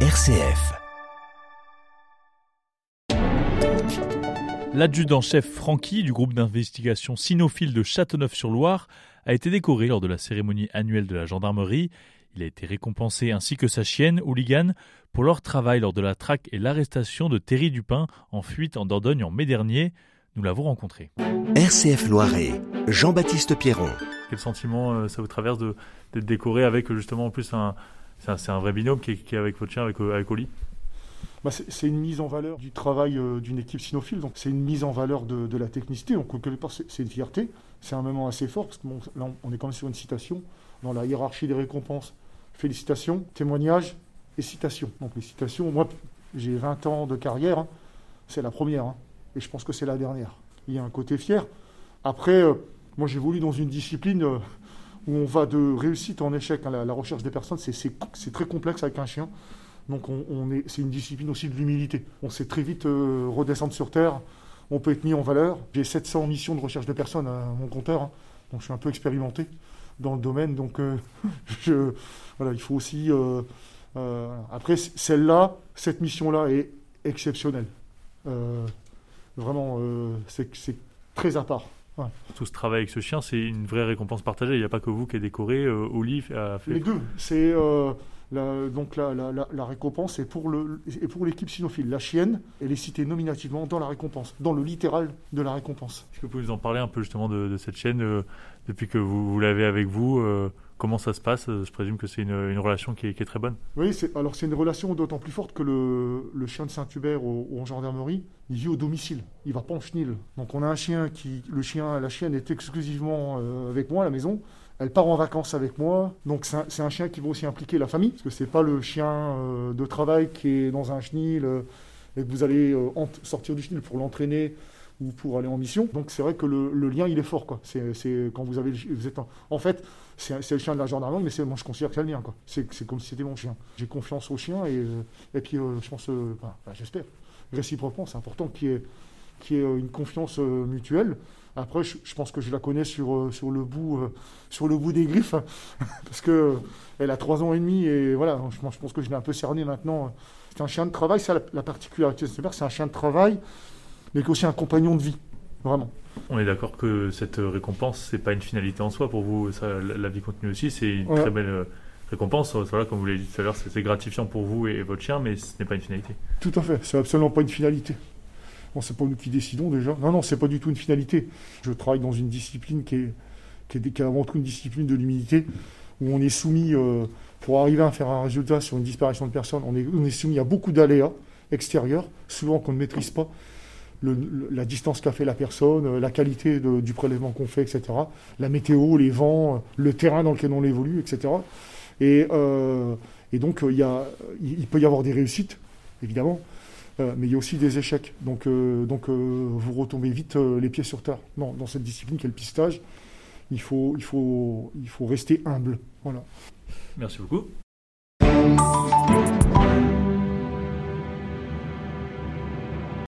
RCF. L'adjudant-chef Francky du groupe d'investigation Sinophile de Châteauneuf-sur-Loire a été décoré lors de la cérémonie annuelle de la gendarmerie. Il a été récompensé ainsi que sa chienne, Hooligan, pour leur travail lors de la traque et l'arrestation de Terry Dupin en fuite en Dordogne en mai dernier. Nous l'avons rencontré. RCF Loiret, Jean-Baptiste Pierron. Quel sentiment euh, ça vous traverse de- d'être décoré avec justement en plus un. C'est un, vrai binôme qui est, avec votre chien, avec, euh, avec Oli. Bah, c'est une mise en valeur du travail euh, d'une équipe cynophile, donc c'est une mise en valeur de, la technicité, donc quelque part c'est une fierté, c'est un moment assez fort, parce que là on est quand même sur une citation, dans la hiérarchie des récompenses, félicitations, témoignages et citations. Donc les citations, moi j'ai 20 ans de carrière, hein, c'est la première, hein, et je pense que c'est la dernière. Il y a un côté fier. Après, euh, moi j'évolue dans une discipline euh, où on va de réussite en échec, hein, la, recherche des personnes, c'est- très complexe avec un chien. Donc on, on est, c'est une discipline aussi de l'humilité. On sait très vite euh, redescendre sur terre. On peut être mis en valeur. J'ai 700 missions de recherche de personnes à mon compteur, hein. donc je suis un peu expérimenté dans le domaine. Donc euh, voilà, il faut aussi. euh, après celle-là, cette mission-là est exceptionnelle. Vraiment, c'est très à part. Tout ce travail avec ce chien, c'est une vraie récompense partagée. Il n'y a pas que vous qui êtes décoré. euh, Oli a fait. Les deux, c'est euh, la, donc la, la- la- la récompense est pour le est pour l'équipe cynophile. La chienne, elle est citée nominativement dans la récompense, dans le littéral de la récompense. Est-ce que vous pouvez nous en parler un peu justement de, de cette chaîne euh, depuis que vous, vous l'avez avec vous euh, Comment ça se passe? Je présume que c'est une, relation qui est, très bonne. Oui, alors c'est une relation d'autant plus forte que le, chien de Saint-Hubert au- en gendarmerie, il vit au domicile, il va pas en chenil. Donc on a un chien qui, le chien, la chienne est exclusivement euh, avec moi à la maison. Elle part en vacances avec moi, donc c'est un, chien qui va aussi impliquer la famille, parce que c'est pas le chien euh, de travail qui est dans un chenil euh, et que vous allez sortir du chenil pour l'entraîner ou pour aller en mission. Donc c'est vrai que le, lien il est fort quoi. C'est, quand vous avez, vous êtes en, fait c'est, le chien de la gendarmerie, mais c'est, moi je considère que c'est le mien quoi. C'est, comme si c'était mon chien. J'ai confiance au chien et, euh, et puis euh, je pense, euh, j'espère, réciproquement, c'est important qu'il y ait, une confiance mutuelle. Après, je, pense que je la connais sur, sur, le, bout, sur le bout des griffes, parce que elle a trois ans et demi et voilà, je, pense- que je l'ai un peu cerné maintenant. C'est un chien de travail, c'est la, la particularité de Saint-Hubert, c'est un chien de travail, mais qui est aussi un compagnon de vie, vraiment. On est d'accord que cette euh, récompense, c'est pas une finalité en soi pour vous. Ça, la, vie continue aussi, c'est une Ouais. très belle euh, récompense. Voilà, comme vous l'avez dit tout à l'heure, c'est gratifiant pour vous et, et votre chien, mais ce n'est pas une finalité. Tout à fait, c'est absolument pas une finalité. Bon, c'est pas nous qui décidons déjà. Non, non, c'est pas du tout une finalité. Je travaille dans une discipline qui est, qui est, qui est avant tout une discipline de l'humilité, où on est soumis, euh, pour arriver à faire un résultat sur une disparition de personnes, on est, on est soumis à beaucoup d'aléas extérieurs, souvent qu'on ne maîtrise pas. La distance qu'a fait la personne, euh, la qualité du prélèvement qu'on fait, etc. La météo, les vents, euh, le terrain dans lequel on évolue, etc. Et, euh, et donc, il peut y avoir des réussites, évidemment, mais il y a aussi des échecs. Donc, vous retombez vite les pieds sur terre. Non, dans cette discipline qui est le pistage, il faut, rester humble. Merci beaucoup.